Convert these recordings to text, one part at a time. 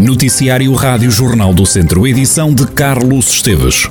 Noticiário Rádio Jornal do Centro, edição de Carlos Esteves.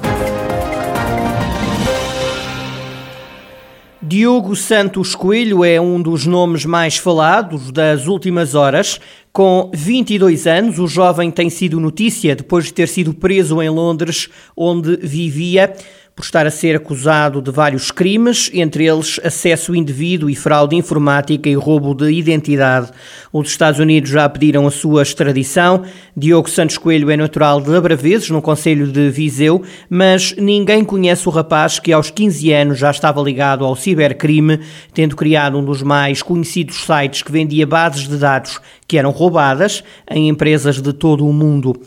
Diogo Santos Coelho é um dos nomes mais falados das últimas horas. Com 22 anos, o jovem tem sido notícia depois de ter sido preso em Londres, onde vivia por estar a ser acusado de vários crimes, entre eles acesso indevido e fraude informática e roubo de identidade. Os Estados Unidos já pediram a sua extradição. Diogo Santos Coelho é natural de Abraveses, no Conselho de Viseu, mas ninguém conhece o rapaz que aos 15 anos já estava ligado ao cibercrime, tendo criado um dos mais conhecidos sites que vendia bases de dados que eram roubadas em empresas de todo o mundo.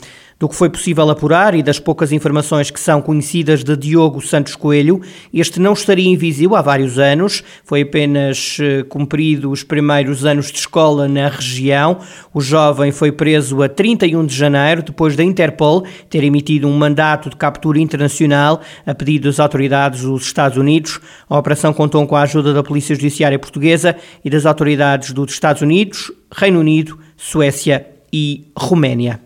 Do que foi possível apurar e das poucas informações que são conhecidas de Diogo Santos Coelho, este não estaria Viseu há vários anos, foi apenas eh, cumprido os primeiros anos de escola na região. O jovem foi preso a 31 de janeiro, depois da Interpol ter emitido um mandato de captura internacional a pedido das autoridades dos Estados Unidos. A operação contou com a ajuda da Polícia Judiciária Portuguesa e das autoridades dos Estados Unidos, Reino Unido, Suécia e Roménia.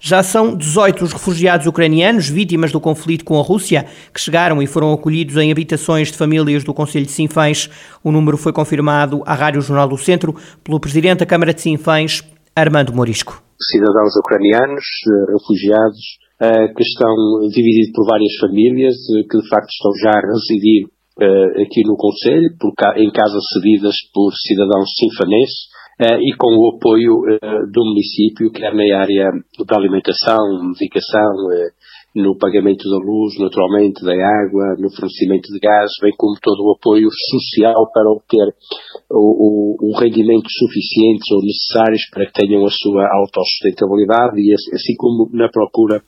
Já são 18 os refugiados ucranianos vítimas do conflito com a Rússia que chegaram e foram acolhidos em habitações de famílias do Conselho de Sinfãs. O número foi confirmado à Rádio Jornal do Centro pelo Presidente da Câmara de Sinfãs, Armando Morisco. Cidadãos ucranianos, eh, refugiados, eh, que estão divididos por várias famílias, eh, que de facto estão já a residir aqui no Conselho, em casas cedidas por cidadãos sinfanenses, e com o apoio eh, do município, quer na área da alimentação, medicação, eh, no pagamento da luz, naturalmente, da água, no fornecimento de gás, bem como todo o apoio social para obter o, o, o rendimentos suficientes ou necessários para que tenham a sua autossustentabilidade e assim como na procura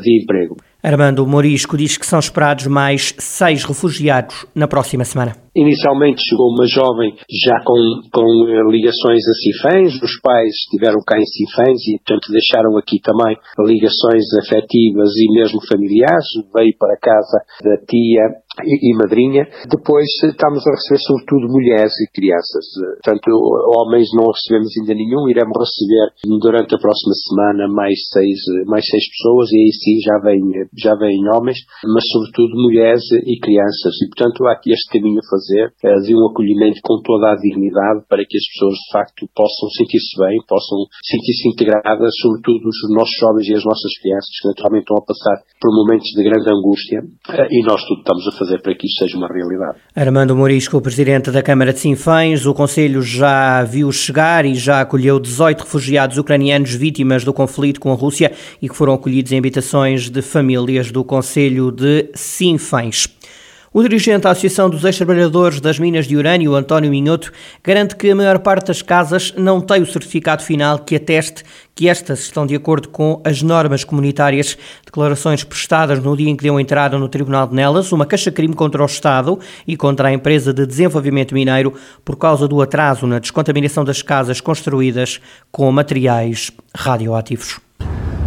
de emprego. Armando Morisco diz que são esperados mais seis refugiados na próxima semana. Inicialmente chegou uma jovem já com, com eh, ligações a Cifães, os pais estiveram cá em Cifães e, portanto, deixaram aqui também ligações afetivas e mesmo familiares. Veio para casa da tia e, e madrinha. Depois estamos a receber sobretudo mulheres e crianças. Portanto, homens não recebemos ainda nenhum, iremos receber durante a próxima semana mais seis, mais seis pessoas e aí sim já vêm já vêm homens, mas sobretudo mulheres e crianças. E, portanto, há aqui este caminho a fazer eh, de um acolhimento com toda a dignidade para que as pessoas de facto possam sentir-se bem, possam sentir-se integradas, sobretudo os nossos jovens e as nossas crianças que naturalmente estão a passar por momentos de grande angústia eh, e nós tudo estamos a fazer para que isso seja uma realidade. Armando Morisco, Presidente da Câmara de Sinfães, o Conselho já viu chegar e já acolheu 18 refugiados ucranianos vítimas do conflito com a Rússia e que foram acolhidos em habitações de famílias do Conselho de Sinfães. O dirigente da Associação dos Ex-Trabalhadores das Minas de Urânio, António Minhoto, garante que a maior parte das casas não tem o certificado final que ateste que estas estão de acordo com as normas comunitárias. Declarações prestadas no dia em que deu entrada no Tribunal de Nelas uma queixa-crime contra o Estado e contra a empresa de desenvolvimento mineiro por causa do atraso na descontaminação das casas construídas com materiais radioativos.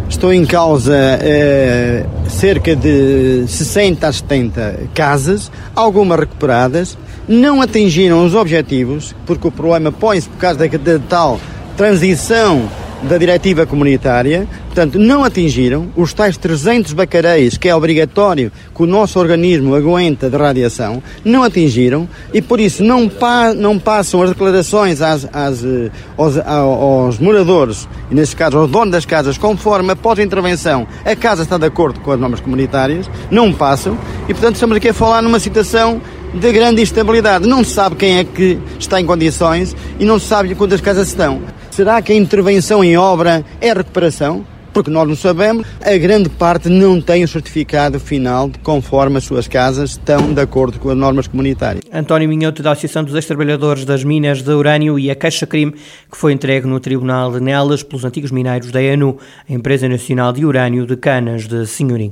Estou em causa eh, cerca de 60 a 70 casas, algumas recuperadas, não atingiram os objetivos, porque o problema põe-se por causa da, da tal transição da diretiva comunitária, portanto, não atingiram os tais 300 bacareiros que é obrigatório que o nosso organismo aguenta de radiação, não atingiram e por isso não, pa não passam as declarações às, às, eh, aos, aos, moradores, e neste caso aos donos das casas, conforme após a intervenção a casa está de acordo com as normas comunitárias, não passam e portanto estamos aqui a falar numa situação de grande instabilidade. Não se sabe quem é que está em condições e não se sabe quantas casas estão. Será que a intervenção em obra é recuperação? Porque nós não sabemos, a grande parte não tem o certificado final conforme as suas casas estão de acordo com as normas comunitárias. António Minhoto, da Associação dos Ex-Trabalhadores das Minas de Urânio e a Caixa-Crime, que foi entregue no Tribunal de Nelas pelos antigos mineiros da ENU, a Empresa Nacional de Urânio de Canas de Senhorim.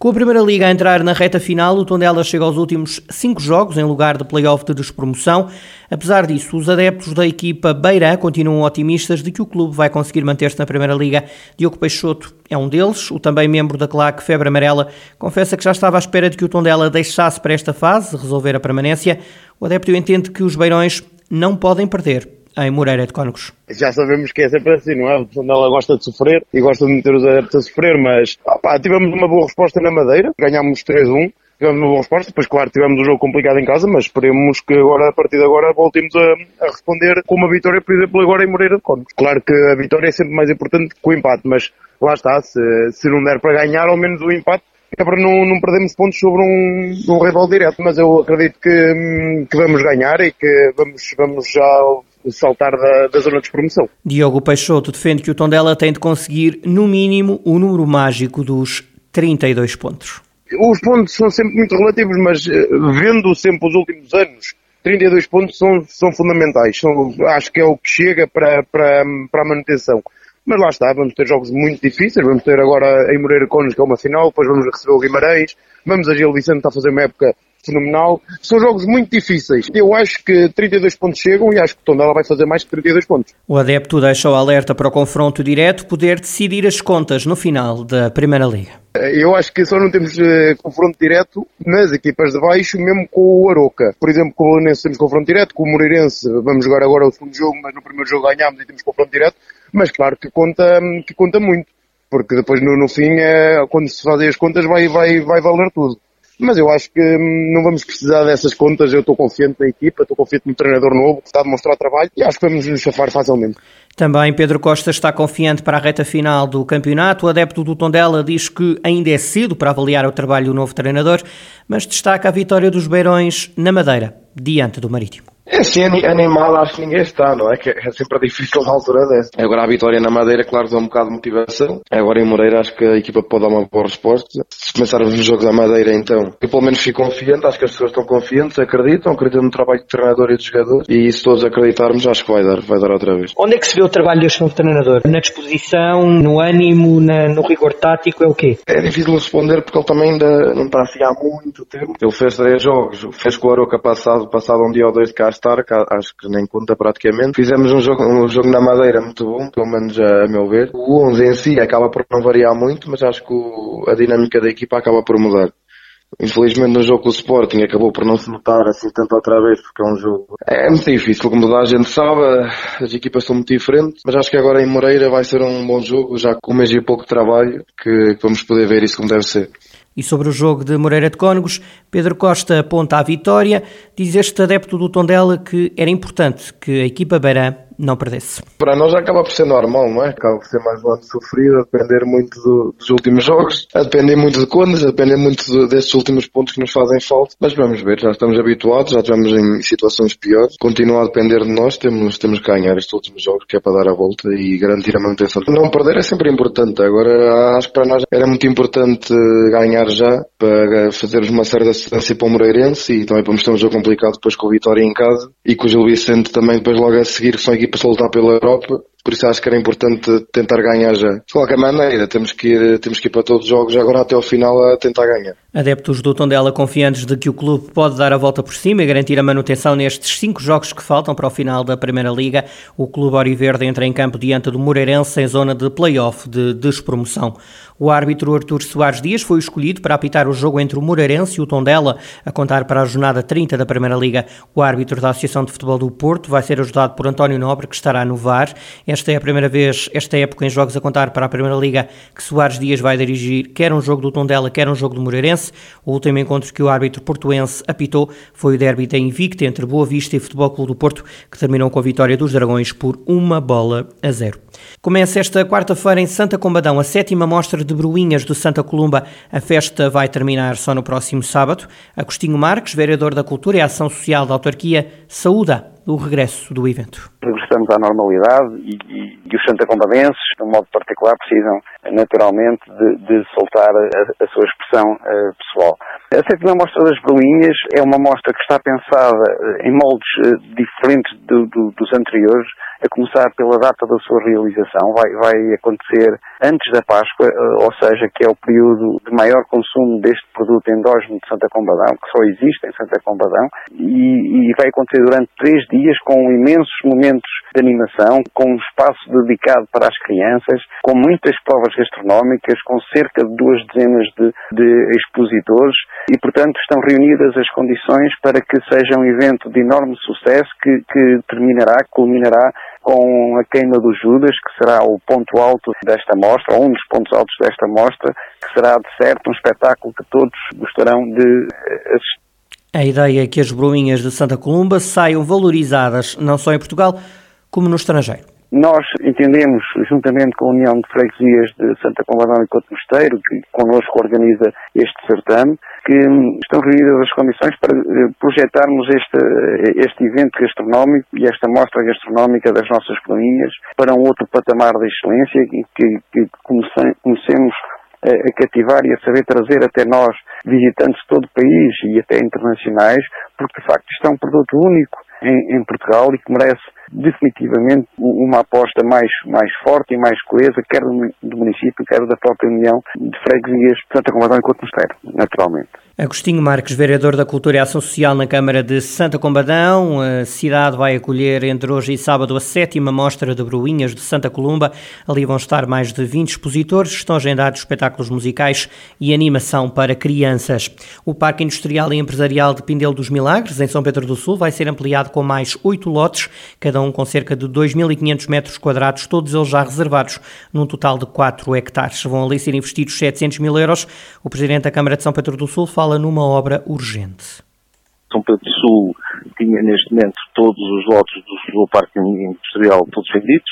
Com a Primeira Liga a entrar na reta final, o Tondela chega aos últimos cinco jogos em lugar de play-off de despromoção. Apesar disso, os adeptos da equipa Beirã continuam otimistas de que o clube vai conseguir manter-se na Primeira Liga. Diogo Peixoto é um deles, o também membro da claque Febre Amarela, confessa que já estava à espera de que o Tondela deixasse para esta fase resolver a permanência. O adepto entende que os beirões não podem perder em Moreira de Cónegos. Já sabemos que é sempre assim, não é? O Tondela gosta de sofrer e gosta de meter os adeptos a sofrer, mas opá, tivemos uma boa resposta na Madeira, ganhámos 3-1, tivemos uma boa resposta, depois claro tivemos um jogo complicado em casa, mas esperemos que agora, a partir de agora, voltemos a, a responder com uma vitória, por exemplo, agora em Moreira de Cónegos. Claro que a vitória é sempre mais importante que o empate, mas lá está, se, se não der para ganhar, ao menos o empate é para não, não perdermos pontos sobre um, um rival direto, mas eu acredito que, que vamos ganhar e que vamos, vamos já saltar da, da, zona de promoção. Diogo Peixoto defende que o Tondela tem de conseguir, no mínimo, o número mágico dos 32 pontos. Os pontos são sempre muito relativos, mas eh, vendo sempre os últimos anos, 32 pontos são, são fundamentais. São, acho que é o que chega para, para, para a manutenção. Mas lá está, vamos ter jogos muito difíceis, vamos ter agora em Moreira Cones, que é uma final, depois vamos receber o Guimarães, vamos a Gil Vicente, está a fazer uma época fenomenal. São jogos muito difíceis. Eu acho que 32 pontos chegam e acho que o Tondela vai fazer mais que 32 pontos. O adepto deixa o alerta para o confronto direto poder decidir as contas no final da Primeira Liga. Eu acho que só não temos uh, confronto direto nas equipas de baixo, mesmo com o Aroca. Por exemplo, com o Belenense temos confronto direto, com o Moreirense vamos jogar agora o segundo jogo, mas no primeiro jogo ganhámos e temos confronto direto mas claro que conta, que conta muito, porque depois no, no fim, é, quando se fazem as contas, vai, vai, vai valer tudo. Mas eu acho que hum, não vamos precisar dessas contas. Eu estou confiante na equipa, estou confiante no treinador novo que está a demonstrar trabalho e acho que vamos nos chafar facilmente. Também Pedro Costa está confiante para a reta final do campeonato. O adepto do Tondela diz que ainda é cedo para avaliar o trabalho do novo treinador, mas destaca a vitória dos Beirões na Madeira, diante do Marítimo. É assim, animal acho que ninguém está, não é? Que é sempre difícil na altura dessa. Agora a vitória na Madeira, claro, dá um bocado de motivação. Agora em Moreira acho que a equipa pode dar uma boa resposta. Se começarmos os jogos da Madeira então, eu pelo menos fico confiante, acho que as pessoas estão confiantes, acreditam, acreditam no trabalho do treinador e dos jogadores. E se todos acreditarmos, acho que vai dar, vai dar outra vez. Onde é que se vê o trabalho deste novo treinador? Na disposição, no ânimo, na, no rigor tático, é o quê? É difícil responder porque ele também ainda não está assim há muito tempo. Ele fez três jogos, fez com o Aroca passado, passado um dia ou dois de cá estar, acho que nem conta praticamente. Fizemos um jogo, um jogo na Madeira muito bom, pelo menos a, a meu ver. O 11 em si acaba por não variar muito, mas acho que o, a dinâmica da equipa acaba por mudar. Infelizmente no jogo com o Sporting acabou por não se notar assim tanto outra vez, porque é um jogo. É muito difícil, como toda a gente sabe, as equipas são muito diferentes, mas acho que agora em Moreira vai ser um bom jogo, já com um mês e pouco de trabalho, que vamos poder ver isso como deve ser. E sobre o jogo de Moreira de Cónegos, Pedro Costa aponta a vitória, diz este adepto do Tondela que era importante que a equipa beirã não perdesse. Para nós acaba por ser normal, não é? Acaba por ser mais um ano sofrido, a depender muito do, dos últimos jogos, a depender muito de contas, a depender muito de, destes últimos pontos que nos fazem falta. Mas vamos ver, já estamos habituados, já estamos em situações piores. Continua a depender de nós, temos, temos que ganhar estes últimos jogos, que é para dar a volta e garantir a manutenção. Não perder é sempre importante. Agora, acho que para nós era muito importante ganhar já, para fazermos uma certa assistência para o Moreirense e também para mostrar um jogo complicado depois com o Vitória em casa e com o Gil Vicente também depois logo a seguir, que são equipas para lutar pela Europa. Por isso acho que era importante tentar ganhar já. De qualquer maneira, temos que ir, temos que ir para todos os jogos agora até ao final a tentar ganhar. Adeptos do Tondela confiantes de que o clube pode dar a volta por cima e garantir a manutenção nestes cinco jogos que faltam para o final da Primeira Liga. O clube Oriverde entra em campo diante do Moreirense em zona de play-off de despromoção. O árbitro Artur Soares Dias foi escolhido para apitar o jogo entre o Moreirense e o Tondela, a contar para a jornada 30 da Primeira Liga. O árbitro da Associação de Futebol do Porto vai ser ajudado por António Nobre, que estará no VAR. Esta é a primeira vez, esta época em jogos a contar para a Primeira Liga, que Soares Dias vai dirigir quer um jogo do Tondela, quer um jogo do Moreirense. O último encontro que o árbitro portuense apitou foi o derby da Invicta entre Boa Vista e Futebol Clube do Porto, que terminou com a vitória dos Dragões por uma bola a zero. Começa esta quarta-feira em Santa Combadão a sétima mostra de Bruinhas do Santa Columba. A festa vai terminar só no próximo sábado. Agostinho Marques, vereador da Cultura e Ação Social da Autarquia, saúda o regresso do evento. Regressamos à normalidade e, e, e os de um modo particular, precisam naturalmente de, de soltar a, a, sua expressão uh, pessoal. A sétima mostra das Bruinhas é uma mostra que está pensada eh, em moldes uh, diferentes do, do, dos anteriores a começar pela data da sua realização, vai, vai acontecer antes da Páscoa, eh, ou seja, que é o período de maior consumo deste produto endógeno de Santa Combadão, que só existe em Santa Combadão, e, e vai acontecer durante três dias com imensos momentos de animação, com um espaço dedicado para as crianças, com muitas provas gastronómicas, com cerca de duas dezenas de, de expositores, e portanto estão reunidas as condições para que seja um evento de enorme sucesso que, que terminará, culminará com a queima do Judas, que será o ponto alto desta mostra, ou um dos pontos altos desta mostra, que será de certo um espetáculo que todos gostarão de assistir. A ideia é que as broinhas de Santa Columba saiam valorizadas não só em Portugal, como no estrangeiro. Nós entendemos, juntamente com a União de Freguesias de Santa Combadão e Couto Mosteiro, que connosco organiza este certame, que estão reunidas as condições para eh, projetarmos este, este evento gastronómico e esta mostra gastronómica das nossas coloninhas para um outro patamar de excelência e que, que comecemos a cativar e a saber trazer até nós visitantes de todo o país e até internacionais, porque de facto isto é um produto único em, em Portugal e que merece definitivamente uma aposta mais, mais forte e mais coesa, quer do, município, quer da própria União de Freguesias de Santa Combadão e Couto Mosteiro, naturalmente. Agostinho Marques, vereador da Cultura e Ação Social na Câmara de Santa Combadão. A cidade vai acolher entre hoje e sábado a sétima mostra de Bruinhas de Santa Columba. Ali vão estar mais de 20 expositores. Estão agendados espetáculos musicais e animação para crianças. O Parque Industrial e Empresarial de Pindelo dos Milagres, em São Pedro do Sul, vai ser ampliado com mais oito lotes, cada um com cerca de 2.500 metros quadrados, todos eles já reservados, num total de 4 hectares. Vão ali ser investidos 700 mil euros. O Presidente da Câmara de São Pedro do Sul fala numa obra urgente. São Pedro do Sul tinha neste momento todos os lotes do parque industrial todos vendidos.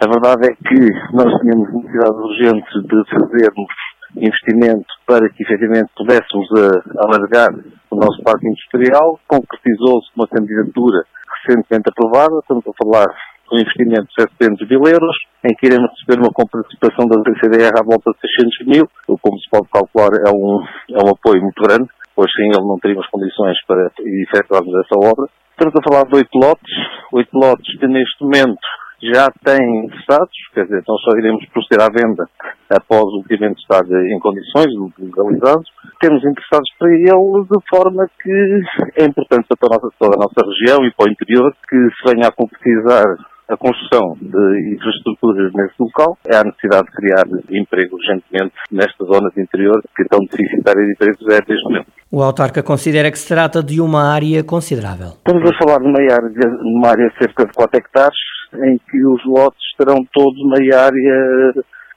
A verdade é que nós tínhamos necessidade urgente de fazermos investimento para que efetivamente pudéssemos eh, alargar o nosso parque industrial. Concretizou-se uma candidatura recentemente aprovada, estamos a falar um investimento de 700 mil euros, em que iremos receber uma participação da CCDR à volta de 600 mil, o como se pode calcular é um, é um apoio muito grande, pois sem ele não teríamos condições para efetuarmos essa obra. Estamos a falar de oito lotes, oito lotes que neste momento já têm interessados, quer dizer, então só iremos proceder à venda após o obviamente estar em condições, legalizados. Temos interessados para ele de forma que é importante para toda a nossa região e para o interior que se venha a concretizar a construção de infraestruturas nesse local, é a necessidade de criar emprego urgentemente nestas zonas de interior que estão deficitárias de empregos é desde momento. O autarca considera que se trata de uma área considerável. Estamos a falar de uma área, de uma área de cerca de 4 hectares, em que os lotes terão todos uma área,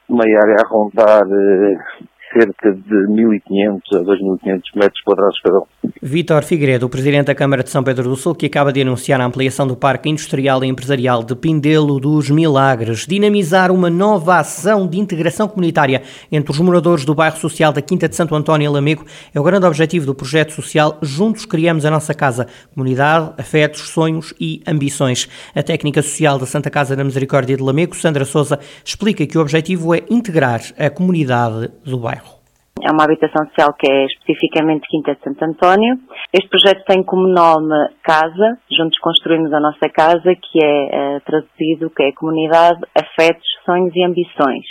uma área a rondar eh, cerca de 1.500 a 2.500 metros quadrados cada um. Vítor Figueiredo, o Presidente da Câmara de São Pedro do Sul, que acaba de anunciar a ampliação do Parque Industrial e Empresarial de Pindelo dos Milagres, dinamizar uma nova ação de integração comunitária entre os moradores do bairro social da Quinta de Santo António e Lamego é o grande objetivo do projeto social Juntos Criamos a Nossa Casa, comunidade, afetos, sonhos e ambições. A técnica social da Santa Casa da Misericórdia de Lamego, Sandra Souza, explica que o objetivo é integrar a comunidade do bairro é uma habitação social que é especificamente Quinta de Santo António. Este projeto tem como nome Casa, juntos construímos a nossa casa, que é uh, traduzido, que é comunidade, afetos, sonhos e ambições.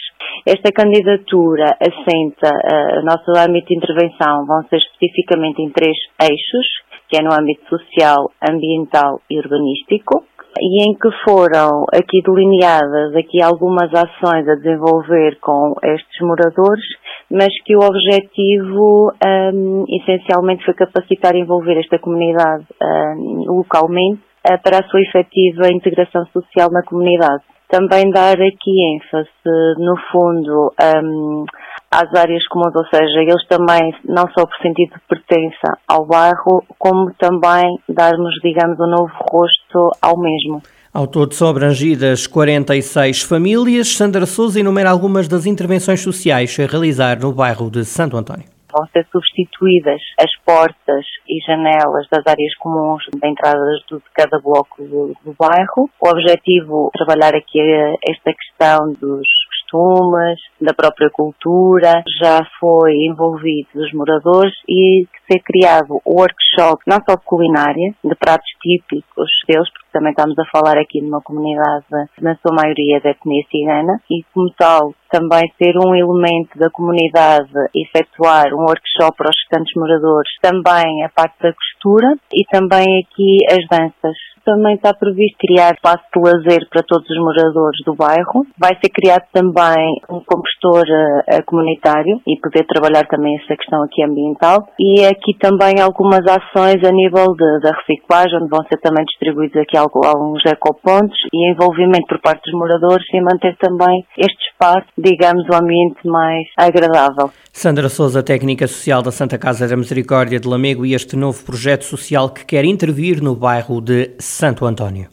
Esta candidatura assenta o nosso âmbito de intervenção, vão ser especificamente em três eixos, que é no âmbito social, ambiental e urbanístico e em que foram aqui delineadas aqui algumas ações a desenvolver com estes moradores mas que o objetivo um, essencialmente foi capacitar e envolver esta comunidade um, localmente uh, para a sua efetiva integração social na comunidade. Também dar aqui ênfase, no fundo, um, às áreas comuns, ou seja, eles também, não só por sentido de pertença ao bairro, como também darmos, digamos, um novo rosto ao mesmo. Ao todo são abrangidas 46 famílias. Sandra Souza enumera algumas das intervenções sociais a realizar no bairro de Santo António. Vão ser substituídas as portas e janelas das áreas comuns de entradas de cada bloco do, do bairro. O objetivo é trabalhar aqui esta questão dos costumes, da própria cultura, já foi envolvido os moradores e ser criado workshop não só de culinária, de pratos típicos deles, porque também estamos a falar aqui numa comunidade, na sua maioria, da etnia cigana, e como tal, também ser um elemento da comunidade, efetuar um workshop para os restantes moradores, também a parte da costura e também aqui as danças. Também está previsto criar espaço de lazer para todos os moradores do bairro. Vai ser criado também um compostor uh, comunitário e poder trabalhar também essa questão aqui ambiental. E aqui também algumas ações a nível de, da reciclagem, onde vão ser também distribuídos aqui alguns ecopontos e envolvimento por parte dos moradores e manter também este espaço, digamos, o um ambiente mais agradável. Sandra Souza, técnica social da Santa Casa da Misericórdia de Lamego e este novo projeto social que quer intervir no bairro de Santo António.